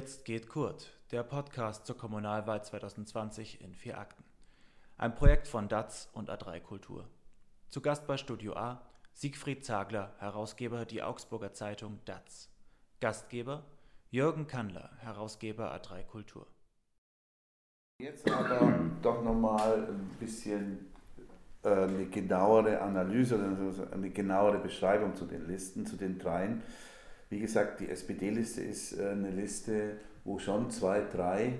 Jetzt geht Kurt, der Podcast zur Kommunalwahl 2020 in vier Akten. Ein Projekt von DATS und A3 Kultur. Zu Gast bei Studio A Siegfried Zagler, Herausgeber die Augsburger Zeitung DATS. Gastgeber Jürgen Kannler, Herausgeber A3 Kultur. Jetzt aber doch nochmal ein bisschen äh, eine genauere Analyse eine genauere Beschreibung zu den Listen, zu den dreien. Wie gesagt, die SPD-Liste ist äh, eine Liste, wo schon zwei, drei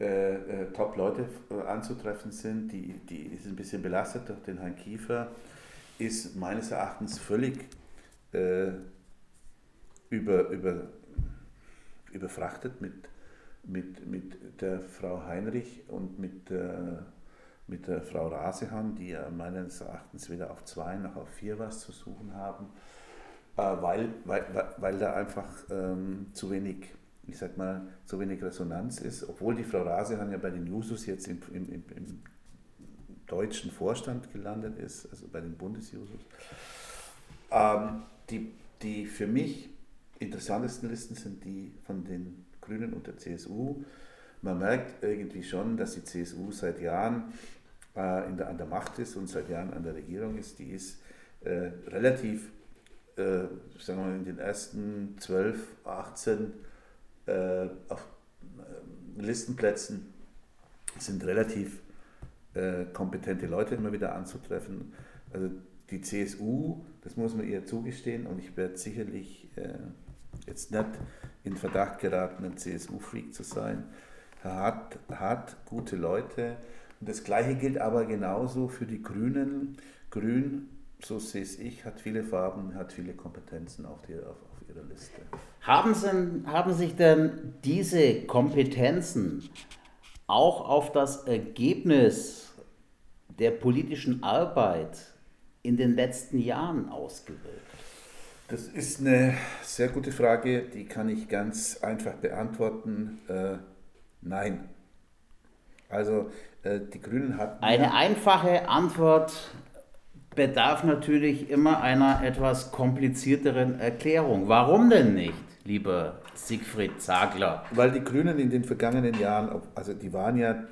äh, äh, Top-Leute äh, anzutreffen sind. Die, die ist ein bisschen belastet durch den Herrn Kiefer, ist meines Erachtens völlig äh, über, über, überfrachtet mit, mit, mit der Frau Heinrich und mit, mit der Frau Rasehan, die ja meines Erachtens weder auf zwei noch auf vier was zu suchen haben. Äh, weil, weil, weil da einfach ähm, zu wenig, ich sag mal, zu wenig Resonanz ist, obwohl die Frau Rasehan ja bei den Jusos jetzt im, im, im, im deutschen Vorstand gelandet ist, also bei den Bundesjusos. Ähm, die, die für mich interessantesten Listen sind die von den Grünen und der CSU. Man merkt irgendwie schon, dass die CSU seit Jahren äh, in der, an der Macht ist und seit Jahren an der Regierung ist. Die ist äh, relativ äh, sagen wir mal, in den ersten 12, 18 äh, auf äh, Listenplätzen sind relativ äh, kompetente Leute immer wieder anzutreffen. Also die CSU, das muss man ihr zugestehen und ich werde sicherlich äh, jetzt nicht in Verdacht geraten, ein CSU-Freak zu sein, hat, hat gute Leute. Und das Gleiche gilt aber genauso für die Grünen. Grün so sehe es ich, hat viele Farben, hat viele Kompetenzen auf, die, auf, auf ihrer Liste. Haben, Sie, haben sich denn diese Kompetenzen auch auf das Ergebnis der politischen Arbeit in den letzten Jahren ausgewirkt? Das ist eine sehr gute Frage, die kann ich ganz einfach beantworten. Äh, nein. Also äh, die Grünen hatten. Eine einfache Antwort bedarf natürlich immer einer etwas komplizierteren Erklärung. Warum denn nicht, lieber Siegfried Zagler? Weil die Grünen in den vergangenen Jahren, also die waren ja,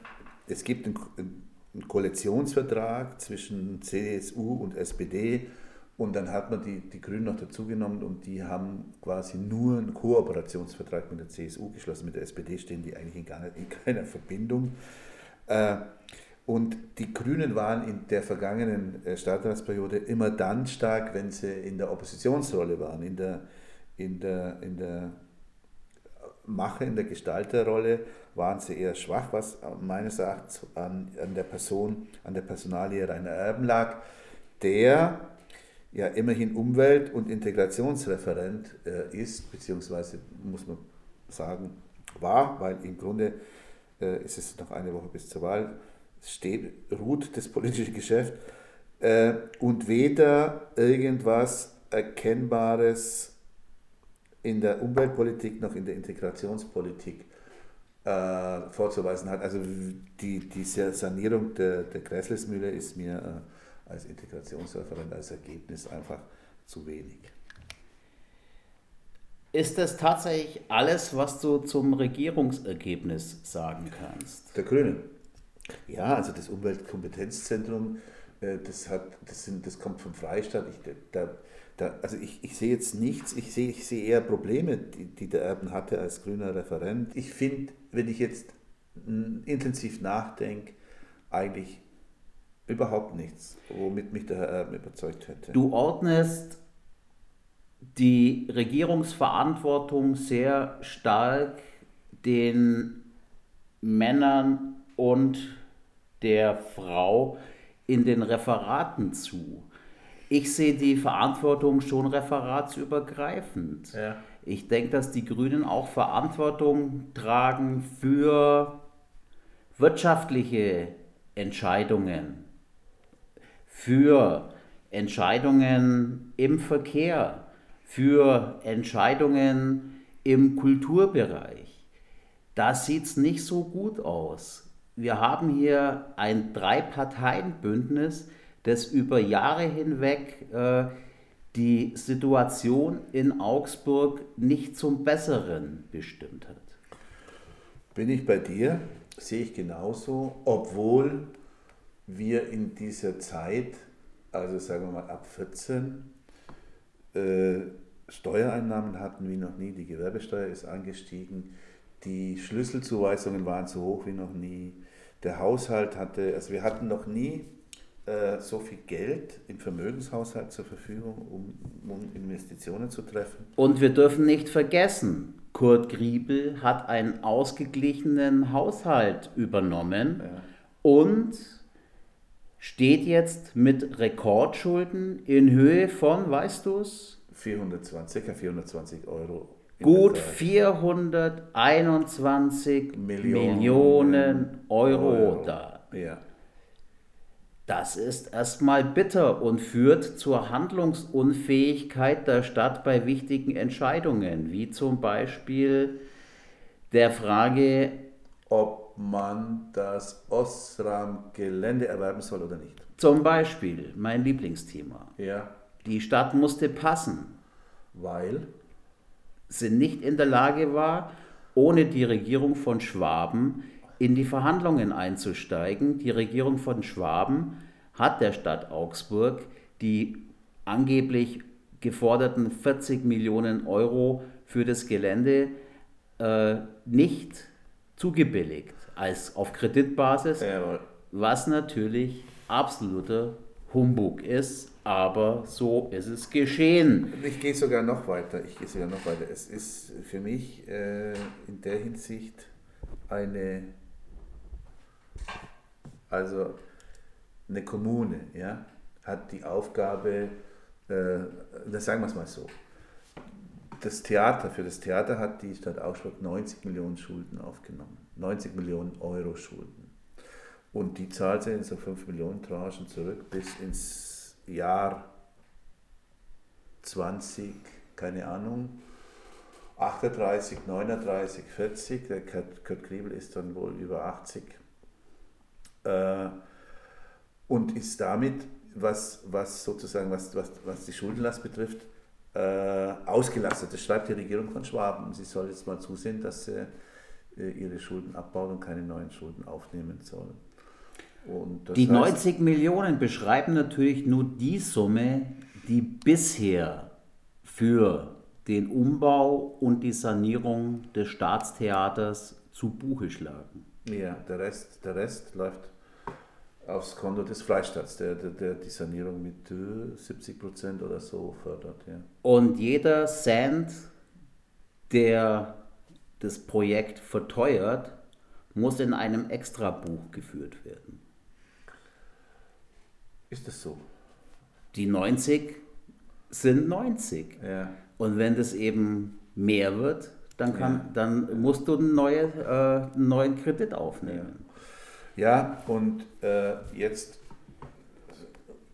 es gibt einen, Koalitionsvertrag zwischen CSU und SPD und dann hat man die, die Grünen noch dazugenommen und die haben quasi nur einen Kooperationsvertrag mit der CSU geschlossen. Mit der SPD stehen die eigentlich in, gar nicht, in keiner Verbindung. Äh, und die Grünen waren in der vergangenen äh, Stadtratsperiode immer dann stark, wenn sie in der Oppositionsrolle waren, in der, in der, in der Mache, in der Gestalterrolle waren sie eher schwach, was meines Erachtens an, an der Person, an der Personalie Rainer Erben lag, der ja immerhin Umwelt- und Integrationsreferent äh, ist, beziehungsweise muss man sagen, war, weil im Grunde äh, ist es noch eine Woche bis zur Wahl, steht, ruht das politische Geschäft äh, und weder irgendwas Erkennbares in der Umweltpolitik noch in der Integrationspolitik äh, vorzuweisen hat. Also die, diese Sanierung der, der Gräslesmühle ist mir äh, als Integrationsreferent, als Ergebnis einfach zu wenig. Ist das tatsächlich alles, was du zum Regierungsergebnis sagen kannst? Der Grünen. Ja, also das Umweltkompetenzzentrum, äh, das, hat, das, sind, das kommt vom Freistaat. Ich, da, da, also ich, ich sehe jetzt nichts, ich sehe, ich sehe eher Probleme, die, die der Erben hatte als grüner Referent. Ich finde, wenn ich jetzt intensiv nachdenke, eigentlich überhaupt nichts, womit mich der Herr Erben überzeugt hätte. Du ordnest die Regierungsverantwortung sehr stark den Männern und der Frau in den Referaten zu. Ich sehe die Verantwortung schon referatsübergreifend. Ja. Ich denke, dass die Grünen auch Verantwortung tragen für wirtschaftliche Entscheidungen, für Entscheidungen im Verkehr, für Entscheidungen im Kulturbereich. Da sieht es nicht so gut aus wir haben hier ein Drei-Parteien-Bündnis, das über Jahre hinweg äh, die Situation in Augsburg nicht zum Besseren bestimmt hat. Bin ich bei dir, sehe ich genauso, obwohl wir in dieser Zeit, also sagen wir mal ab 14, äh, Steuereinnahmen hatten wie noch nie, die Gewerbesteuer ist angestiegen, die Schlüsselzuweisungen waren so hoch wie noch nie, der Haushalt hatte, also wir hatten noch nie äh, so viel Geld im Vermögenshaushalt zur Verfügung, um, um Investitionen zu treffen. Und wir dürfen nicht vergessen, Kurt Griebel hat einen ausgeglichenen Haushalt übernommen ja. und steht jetzt mit Rekordschulden in Höhe von, weißt du es? 420, ca. 420 Euro. Gut 421 Millionen, Millionen Euro, Euro, da. Ja. Das ist erstmal bitter und führt zur Handlungsunfähigkeit der Stadt bei wichtigen Entscheidungen, wie zum Beispiel der Frage, ob man das Osram-Gelände erwerben soll oder nicht. Zum Beispiel, mein Lieblingsthema. Ja. Die Stadt musste passen. Weil? Sie nicht in der Lage war, ohne die Regierung von Schwaben in die Verhandlungen einzusteigen. Die Regierung von Schwaben hat der Stadt Augsburg die angeblich geforderten 40 Millionen Euro für das Gelände äh, nicht zugebilligt als auf Kreditbasis, Jawohl. was natürlich absoluter Humbug ist, aber so ist es geschehen. Ich gehe sogar noch weiter. Ich gehe sogar noch weiter. Es ist für mich äh, in der Hinsicht eine also eine Kommune ja, hat die Aufgabe, äh, sagen wir es mal so, das Theater, für das Theater hat die Stadt Augsburg 90 Millionen Schulden aufgenommen. 90 Millionen Euro Schulden. Und die zahlt sie in so 5 Millionen Tranchen zurück bis ins Jahr 20, keine Ahnung, 38, 39, 40. Der Kurt, Kurt Kriebel ist dann wohl über 80 äh, und ist damit, was, was sozusagen, was, was, was die Schuldenlast betrifft, äh, ausgelastet. Das schreibt die Regierung von Schwaben. Sie soll jetzt mal zusehen, dass sie äh, ihre Schulden abbauen und keine neuen Schulden aufnehmen soll. Die heißt, 90 Millionen beschreiben natürlich nur die Summe, die bisher für den Umbau und die Sanierung des Staatstheaters zu Buche schlagen. Ja, der Rest, der Rest läuft aufs Konto des Freistaats, der, der, der die Sanierung mit 70 Prozent oder so fördert. Ja. Und jeder Cent, der das Projekt verteuert, muss in einem Extrabuch geführt werden. Ist das so? Die 90 sind 90. Ja. Und wenn das eben mehr wird, dann, kann, ja. dann musst du einen, neue, äh, einen neuen Kredit aufnehmen. Ja, und äh, jetzt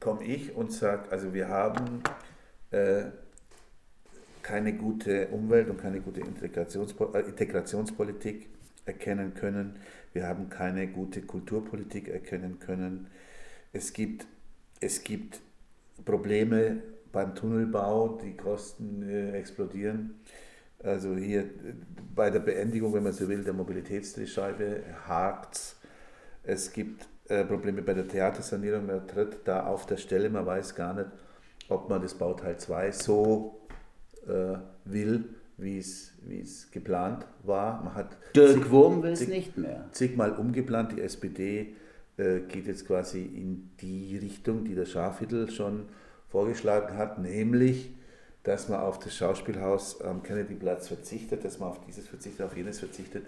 komme ich und sage, also wir haben äh, keine gute Umwelt und keine gute Integrationspol äh, Integrationspolitik erkennen können. Wir haben keine gute Kulturpolitik erkennen können. Es gibt, es gibt Probleme beim Tunnelbau, die Kosten äh, explodieren. Also hier bei der Beendigung, wenn man so will, der Mobilitätsdrehscheibe hakt es es gibt äh, Probleme bei der Theatersanierung, man tritt da auf der Stelle, man weiß gar nicht, ob man das Bauteil 2 so äh, will, wie es, geplant war. Man hat Dirk zig, Wurm will es nicht mehr. Zigmal umgeplant, die SPD äh, geht jetzt quasi in die Richtung, die der Schafhüttel schon vorgeschlagen hat, nämlich, dass man auf das Schauspielhaus am Kennedyplatz verzichtet, dass man auf dieses verzichtet, auf jenes verzichtet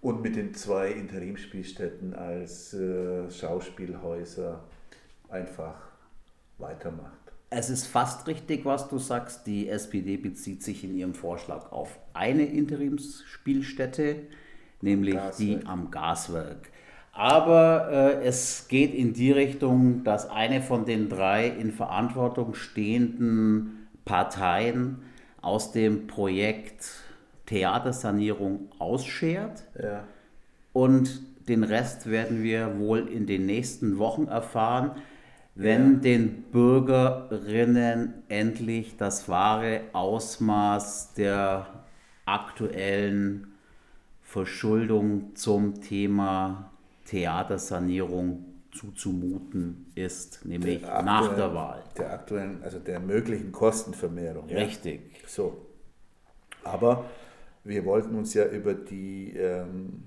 und mit den zwei Interimspielstätten als äh, Schauspielhäuser einfach weitermacht. Es ist fast richtig, was du sagst. Die SPD bezieht sich in ihrem Vorschlag auf eine Interimsspielstätte, nämlich Gaswerk. die am Gaswerk. Aber äh, es geht in die Richtung, dass eine von den drei in Verantwortung stehenden Parteien aus dem Projekt Theatersanierung ausschert. Ja. Und den Rest werden wir wohl in den nächsten Wochen erfahren, wenn ja. den Bürgerinnen endlich das wahre Ausmaß der aktuellen Verschuldung zum Thema Theatersanierung zuzumuten ist, nämlich Der nach aktuellen- der Wahl. Der aktuellen, also der möglichen Kostenvermehrung. ja. Richtig. So. Aber wir wollten uns ja über die, ähm,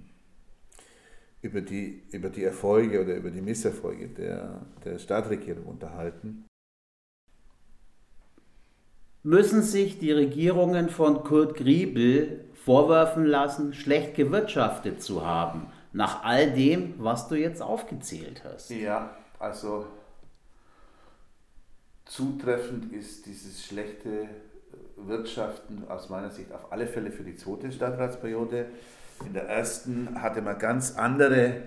über die, über die Erfolge oder über die Misserfolge der, der Staatsregierung unterhalten. Müssen sich die Regierungen von Kurt Griebel vorwerfen lassen, schlecht gewirtschaftet zu haben, nach all dem, was du jetzt aufgezählt hast? Ja, also zutreffend ist dieses schlechte Wirtschaften aus meiner Sicht auf alle Fälle für die zweite Stadtratsperiode. In der ersten hatte man ganz andere,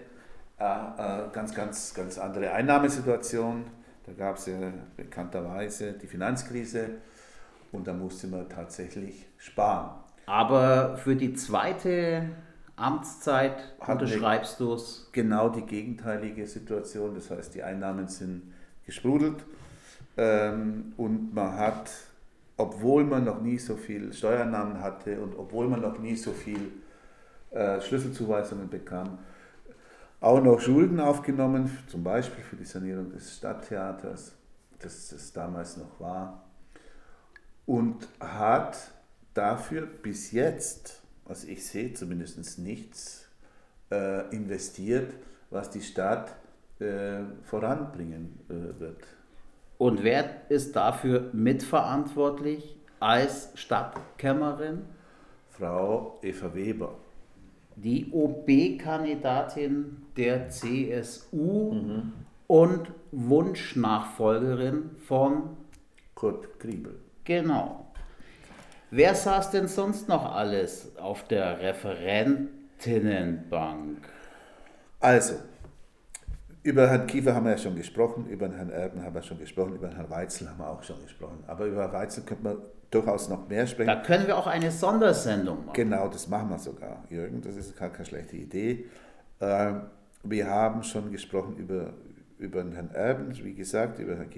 äh, äh, ganz, ganz, ganz andere Einnahmesituation. Da gab es ja bekannterweise die Finanzkrise und da musste man tatsächlich sparen. Aber für die zweite Amtszeit Hat unterschreibst du es. genau die gegenteilige Situation. Das heißt, die Einnahmen sind gesprudelt ähm, und man hat, obwohl man noch nie so viel Steuereinnahmen hatte und obwohl man noch nie so viel äh, Schlüsselzuweisungen bekam, auch noch Schulden aufgenommen, zum Beispiel für die Sanierung des Stadttheaters, das es damals noch war, und hat dafür bis jetzt, was ich sehe, zumindest nichts äh, investiert, was die Stadt äh, voranbringen äh, wird. Und wer ist dafür mitverantwortlich als Stadtkämmerin? Frau Eva Weber. Die OB-Kandidatin der CSU und Wunschnachfolgerin von Kurt Griebel. Genau. Wer saß denn sonst noch alles auf der Referentinnenbank? Also, über Herrn Kiefer haben wir ja schon gesprochen, über Herrn Erben haben wir schon gesprochen, über Herrn Weitzel haben wir auch schon gesprochen. Aber über Weitzel könnte man durchaus noch mehr sprechen. Da können wir auch eine Sondersendung machen. Genau, das machen wir sogar, Jürgen. Das ist gar keine schlechte Idee. Ähm, wir haben schon gesprochen über, über den Herrn Erben, wie gesagt, über, Herrn,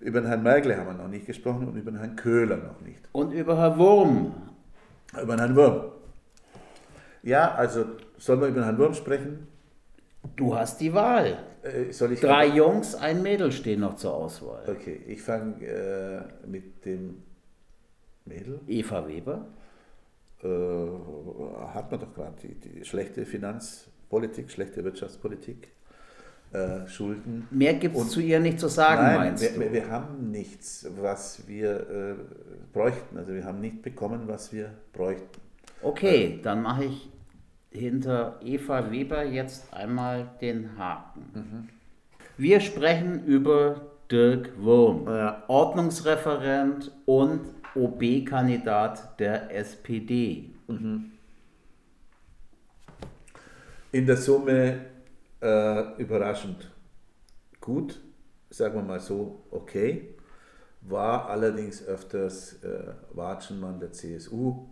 über den Herrn Mergle haben wir noch nicht gesprochen und über den Herrn Köhler noch nicht. Und über Herr Wurm. Über den Herrn Wurm. Ja, also sollen wir über den Herrn Wurm sprechen? Du hast die Wahl. Äh, Drei Jungs, ein Mädel stehen noch zur Auswahl. Okay, ich fange äh, mit dem Mädel. Eva Weber. Äh, hat man doch gerade die, die schlechte Finanzpolitik, schlechte Wirtschaftspolitik, äh, Schulden. Mehr gibt es zu ihr nicht zu sagen, Nein, meinst wir, du? wir, haben nichts, was wir äh, bräuchten. Also wir haben nicht bekommen, was wir bräuchten. Okay, dann mache ich hinter Eva Weber jetzt einmal den Haken. Wir sprechen über Dirk Wurm. Ordnungsreferent und OB-Kandidat der SPD. In der Summe äh, überraschend gut, sagen wir mal so, okay. War allerdings öfters äh, Watschenmann der CSU,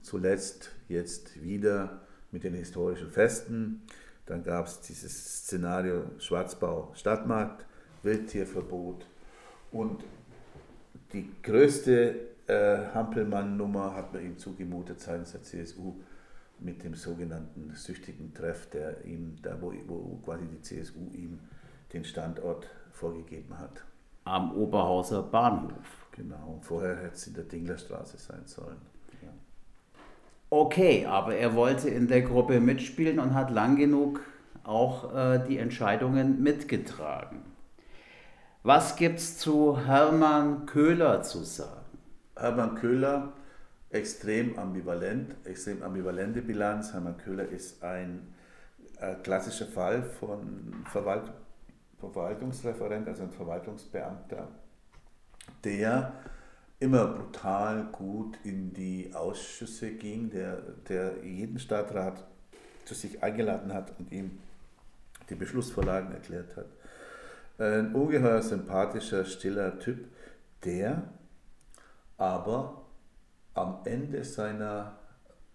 zuletzt jetzt wieder mit den historischen Festen. Dann gab es dieses Szenario Schwarzbau Stadtmarkt, Wildtierverbot und die größte äh, Hampelmann-Nummer hat man ihm zugemutet seitens der CSU mit dem sogenannten süchtigen Treff, der ihm, da wo, wo quasi die CSU ihm den Standort vorgegeben hat. Am Oberhauser Bahnhof. Genau, vorher hätte es in der Dinglerstraße sein sollen. Ja. Okay, aber er wollte in der Gruppe mitspielen und hat lang genug auch äh, die Entscheidungen mitgetragen. Was gibt's zu Hermann Köhler zu sagen? Hermann Köhler, extrem ambivalent, extrem ambivalente Bilanz. Hermann Köhler ist ein äh, klassischer Fall von Verwalt Verwaltungsreferent, also ein Verwaltungsbeamter, der immer brutal gut in die Ausschüsse ging, der, der jeden Stadtrat zu sich eingeladen hat und ihm die Beschlussvorlagen erklärt hat. Ein ungeheuer sympathischer, stiller Typ, der aber am Ende seiner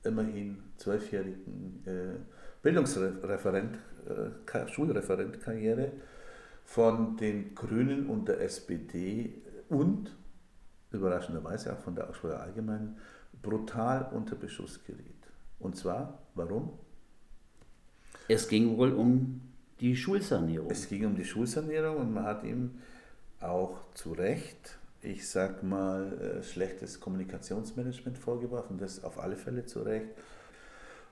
immerhin zwölfjährigen äh, Bildungsreferent, äh, Schulreferentkarriere von den Grünen und der SPD und überraschenderweise auch von der Augsburger Allgemeinen brutal unter Beschuss geriet. Und zwar, warum? Es ging wohl um die Schulsanierung. Es ging um die Schulsanierung und man hat ihm auch zu Recht, ich sag mal, äh, schlechtes Kommunikationsmanagement vorgeworfen, das auf alle Fälle zu Recht.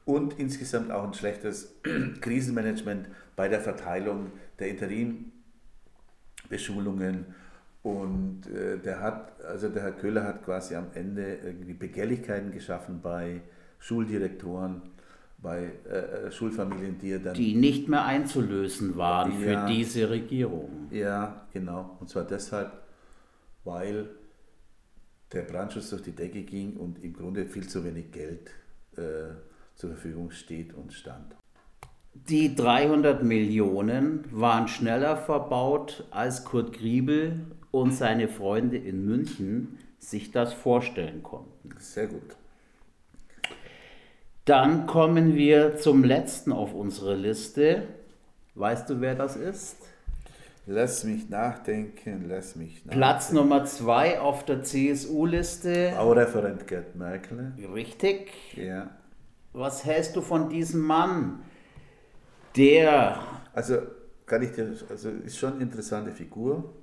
Und insgesamt auch ein schlechtes Krisenmanagement bei der Verteilung der Interimbeschulungen. Und äh, der hat, also der Herr Köhler hat quasi am Ende irgendwie Begehrlichkeiten geschaffen bei Schuldirektoren, bei äh, Schulfamilien, die er dann. Die nicht mehr einzulösen waren Ja. für diese Regierung. Ja, genau. Und zwar deshalb, weil der Brandschutz durch die Decke ging und im Grunde viel zu wenig Geld äh, zur Verfügung steht und stand. Die 300 Millionen waren schneller verbaut, als Kurt Griebel und seine Freunde in München sich das vorstellen konnten. Sehr gut. Dann kommen wir zum letzten auf unserer Liste. Weißt du, wer das ist? Lass mich nachdenken, lass mich nachdenken. Platz Nummer zwei auf der CSU-Liste. Baureferent Gerd Merkel. Richtig. Ja. Was hältst du von diesem Mann, der Also kann ich dir, also ist schon eine interessante Figur,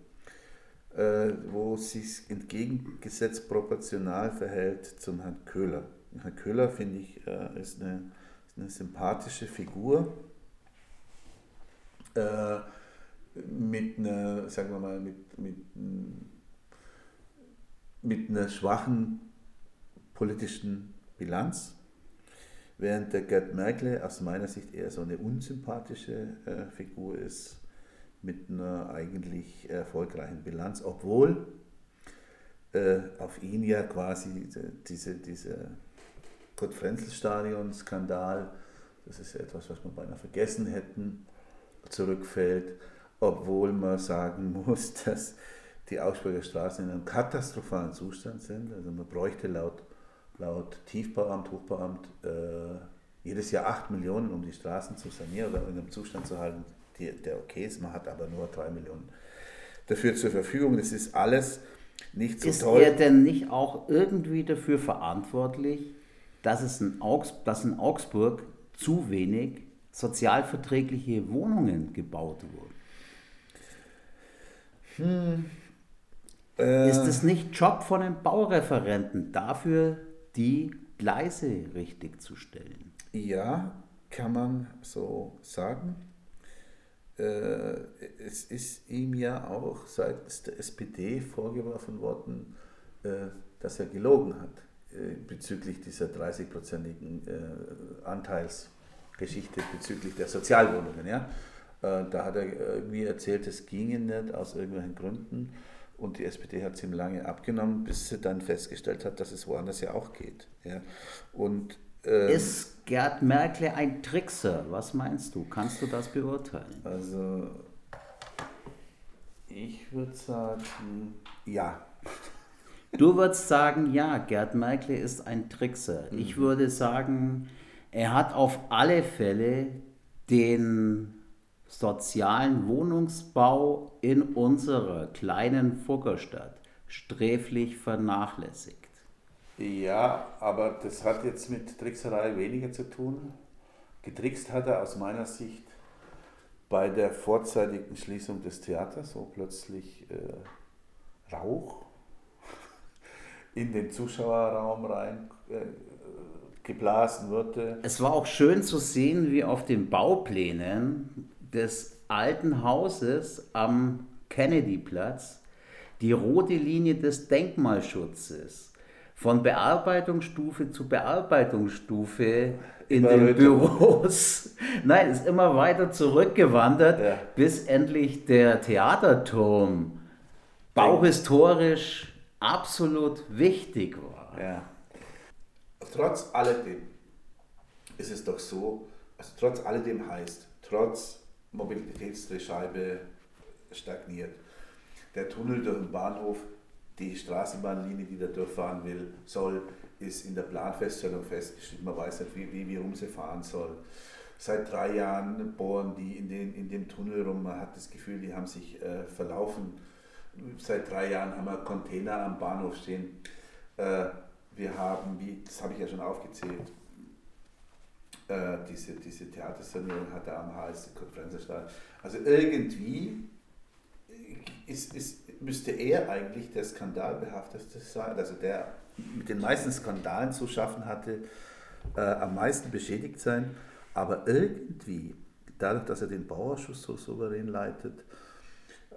äh, wo sich entgegengesetzt proportional verhält zum Herrn Köhler. Herr Köhler finde ich äh, ist, eine, ist eine sympathische Figur äh, mit einer, sagen wir mal, mit, mit, mit einer schwachen politischen Bilanz. Während der Gerd Merkel aus meiner Sicht eher so eine unsympathische äh, Figur ist, mit einer eigentlich erfolgreichen Bilanz, obwohl äh, auf ihn ja quasi diese, diese Kurt-Frenzel-Stadion-Skandal, das ist ja etwas, was wir beinahe vergessen hätten, zurückfällt, obwohl man sagen muss, dass die Augsburger Straßen in einem katastrophalen Zustand sind. Also man bräuchte laut laut Tiefbauamt, Hochbauamt äh, jedes Jahr 8 Millionen, um die Straßen zu sanieren oder in einem Zustand zu halten, die, der okay ist. Man hat aber nur 3 Millionen dafür zur Verfügung. Das ist alles nicht so ist toll. er denn nicht auch irgendwie dafür verantwortlich, dass es in, Augs dass in Augsburg zu wenig sozialverträgliche Wohnungen gebaut wurden? Äh, Ist es nicht Job von den Baureferenten, dafür die Gleise richtig zu stellen? Ja, kann man so sagen. Äh, es ist ihm ja auch seitens der SPD vorgeworfen worden, äh, dass er gelogen hat äh, bezüglich dieser 30-prozentigen äh, Anteilsgeschichte bezüglich der Sozialwohnungen. Ja? Äh, da hat er irgendwie erzählt, es ginge nicht aus irgendwelchen Gründen. Und die SPD hat es ihm lange abgenommen, bis sie dann festgestellt hat, dass es woanders ja auch geht. Ja? Und ähm, Ist Gerd Merkel ein Trickser? Was meinst du? Kannst du das beurteilen? Also, ich würde sagen, ja. Du würdest sagen, ja, Gerd Merkel ist ein Trickser. Mhm. Ich würde sagen, er hat auf alle Fälle den sozialen Wohnungsbau in unserer kleinen Fuggerstadt sträflich vernachlässigt. Ja, aber das hat jetzt mit Trickserei weniger zu tun. Getrickst hat er aus meiner Sicht bei der vorzeitigen Schließung des Theaters, wo plötzlich äh, Rauch in den Zuschauerraum rein äh, geblasen wurde. Es war auch schön zu sehen, wie auf den Bauplänen des alten Hauses am Kennedyplatz die rote Linie des Denkmalschutzes von Bearbeitungsstufe zu Bearbeitungsstufe in Immer den. Büros, nein, ist immer weiter zurückgewandert, Ja. bis endlich der Theaterturm bauhistorisch absolut wichtig war. Ja. Trotz alledem ist es doch so, also trotz alledem heißt, trotz Mobilitätsdrehscheibe stagniert, der Tunnel durch den Bahnhof, die Straßenbahnlinie, die da durchfahren will, soll, ist in der Planfeststellung festgeschrieben. Man weiß nicht, wie, wie, wie rum sie fahren soll. Seit drei Jahren bohren die in, den, in dem Tunnel rum. Man hat das Gefühl, die haben sich äh, verlaufen. Seit drei Jahren haben wir Container am Bahnhof stehen. Äh, wir haben, wie, das habe ich ja schon aufgezählt, äh, diese, diese Theatersanierung hat er am Hals, die Konferenzsaal. Also irgendwie ist, ist, müsste er eigentlich der Skandalbehafteste sein, also der mit den meisten Skandalen zu schaffen hatte, äh, am meisten beschädigt sein. Aber irgendwie, dadurch, dass er den Bauausschuss so souverän leitet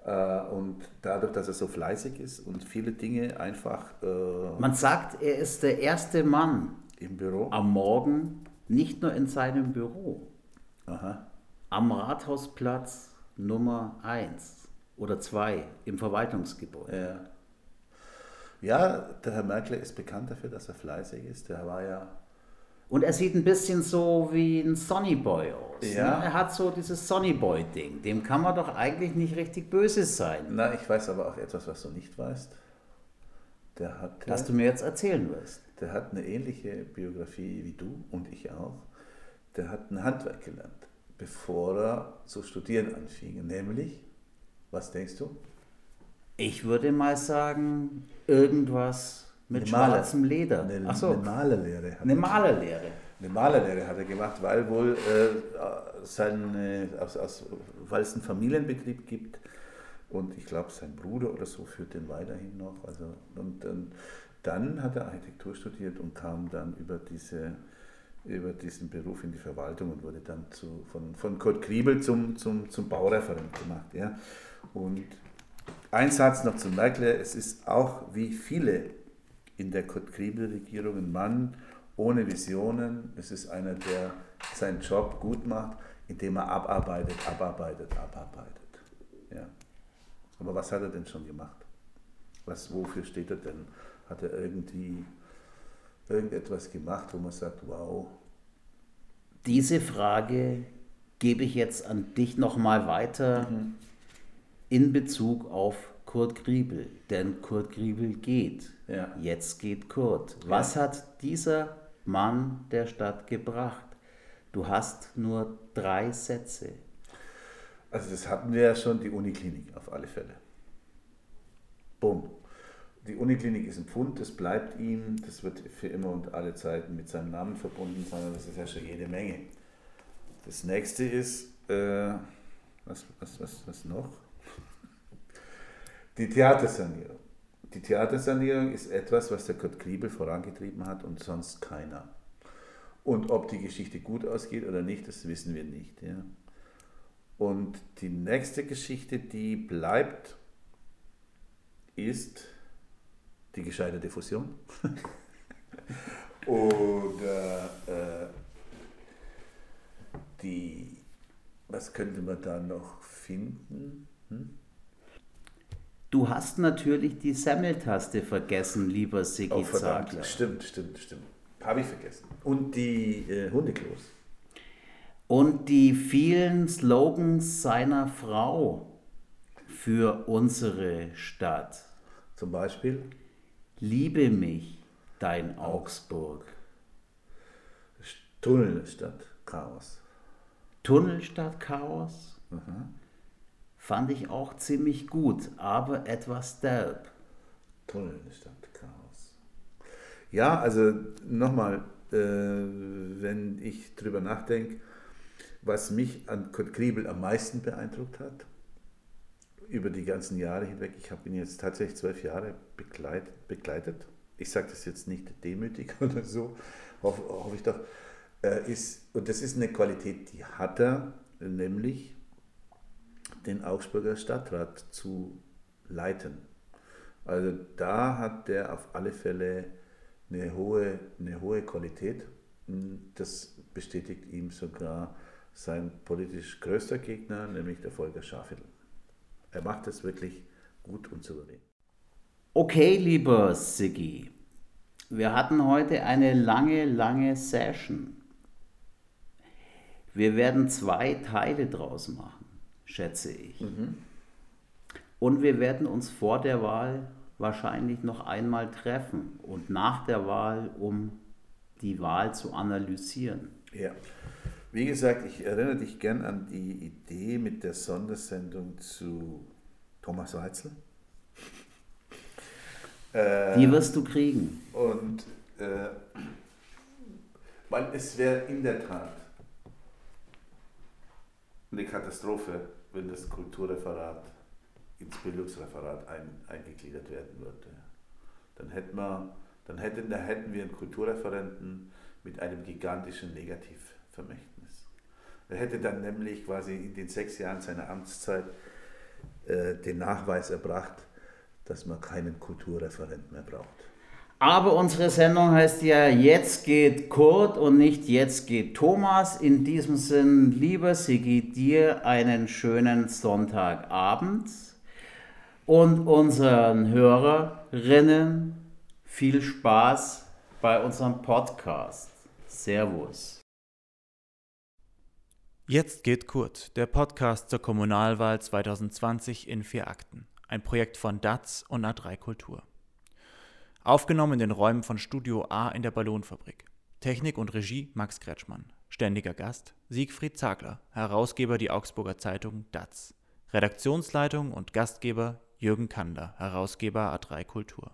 äh, und dadurch, dass er so fleißig ist und viele Dinge einfach. Äh, Man sagt, er ist der erste Mann im Büro am Morgen, nicht nur in seinem Büro, Aha. am Rathausplatz Nummer 1 oder 2 im Verwaltungsgebäude. Ja. Ja, der Herr Merkel ist bekannt dafür, dass er fleißig ist. Der war ja. Und er sieht ein bisschen so wie ein Sonny Boy aus. Ja. Ne? Er hat so dieses Sonny Boy-Ding. Dem kann man doch eigentlich nicht richtig böse sein. Na, ich weiß aber auch etwas, was du nicht weißt. Der hat. Was du mir jetzt erzählen wirst. Der hat eine ähnliche Biografie wie du und ich auch. Der hat ein Handwerk gelernt, bevor er zu studieren anfing. Nämlich, was denkst du? Ich würde mal sagen, irgendwas mit eine schwarzem Maler, Leder. Eine, Ach so. eine Malerlehre. Eine Malerlehre. Eine Malerlehre hat er gemacht, weil wohl äh, aus, aus, weil es einen Familienbetrieb gibt und ich glaube, sein Bruder oder so führt den weiterhin noch. Also, und, und dann hat er Architektur studiert und kam dann über, diese, über diesen Beruf in die Verwaltung und wurde dann zu, von, von Kurt Kriebel zum, zum, zum Baureferent gemacht. Ja. Und ein Satz noch zu Merkel. Es ist auch wie viele in der Kurt-Kriebel-Regierung ein Mann ohne Visionen. Es ist einer, der seinen Job gut macht, indem er abarbeitet, abarbeitet, abarbeitet. Ja. Aber was hat er denn schon gemacht? Was, wofür steht er denn? Hat er irgendwie irgendetwas gemacht, wo man sagt, wow? Diese Frage gebe ich jetzt an dich nochmal weiter. Mhm in Bezug auf Kurt Griebel. Denn Kurt Griebel geht. Ja. Jetzt geht Kurt. Was ja. hat dieser Mann der Stadt gebracht? Du hast nur drei Sätze. Also das hatten wir ja schon, die Uniklinik auf alle Fälle. Bumm. Die Uniklinik ist ein Pfund, das bleibt ihm, das wird für immer und alle Zeiten mit seinem Namen verbunden sein, das ist ja schon jede Menge. Das nächste ist, äh, was, was, was, was noch? Die Theatersanierung. Die Theatersanierung ist etwas, was der Kurt Kriebel vorangetrieben hat und sonst keiner. Und ob die Geschichte gut ausgeht oder nicht, das wissen wir nicht. Ja. Und die nächste Geschichte, die bleibt, ist die gescheiterte Fusion. oder äh, die, was könnte man da noch finden? Hm? Du hast natürlich die Semmeltaste vergessen, lieber Sigi oh, Zagler. Stimmt, stimmt, stimmt. Habe ich vergessen. Und die äh, Hundeklos. Und die vielen Slogans seiner Frau für unsere Stadt. Zum Beispiel? Liebe mich, dein Augsburg. Tunnel statt Chaos. Tunnel statt Chaos? Mhm fand ich auch ziemlich gut, aber etwas derb. Tunnel statt Chaos. Ja, also nochmal, äh, wenn ich drüber nachdenke, was mich an Kurt Kriebel am meisten beeindruckt hat, über die ganzen Jahre hinweg, ich habe ihn jetzt tatsächlich zwölf Jahre begleit, begleitet, ich sage das jetzt nicht demütig oder so, hoffe, hoffe ich doch, äh, ist, und das ist eine Qualität, die hat er, nämlich den Augsburger Stadtrat zu leiten. Also da hat der auf alle Fälle eine hohe, eine hohe Qualität. Das bestätigt ihm sogar sein politisch größter Gegner, nämlich der Volker Schafel. Er macht das wirklich gut und souverän. Okay, lieber Siggi, wir hatten heute eine lange, lange Session. Wir werden zwei Teile draus machen schätze ich. Mhm. Und wir werden uns vor der Wahl wahrscheinlich noch einmal treffen und nach der Wahl, um die Wahl zu analysieren. Ja. Wie gesagt, ich erinnere dich gern an die Idee mit der Sondersendung zu Thomas Weitzel. die wirst du kriegen. Und äh, weil es wäre in der Tat eine Katastrophe, wenn das Kulturreferat ins Bildungsreferat ein, eingegliedert werden würde. Dann hätten wir, dann hätten, da hätten wir einen Kulturreferenten mit einem gigantischen Negativvermächtnis. Er hätte dann nämlich quasi in den sechs Jahren seiner Amtszeit äh, den Nachweis erbracht, dass man keinen Kulturreferent mehr braucht. Aber unsere Sendung heißt ja Jetzt geht Kurt und nicht Jetzt geht Thomas. In diesem Sinn, lieber Sigi, dir einen schönen Sonntagabend und unseren Hörerinnen viel Spaß bei unserem Podcast. Servus. Jetzt geht Kurt, der Podcast zur Kommunalwahl 2020 in vier Akten. Ein Projekt von DATS und A3 Kultur. Aufgenommen in den Räumen von Studio A in der Ballonfabrik. Technik und Regie Max Kretschmann. Ständiger Gast Siegfried Zagler, Herausgeber die Augsburger Zeitung DATS. Redaktionsleitung und Gastgeber Jürgen Kander, Herausgeber A3 Kultur.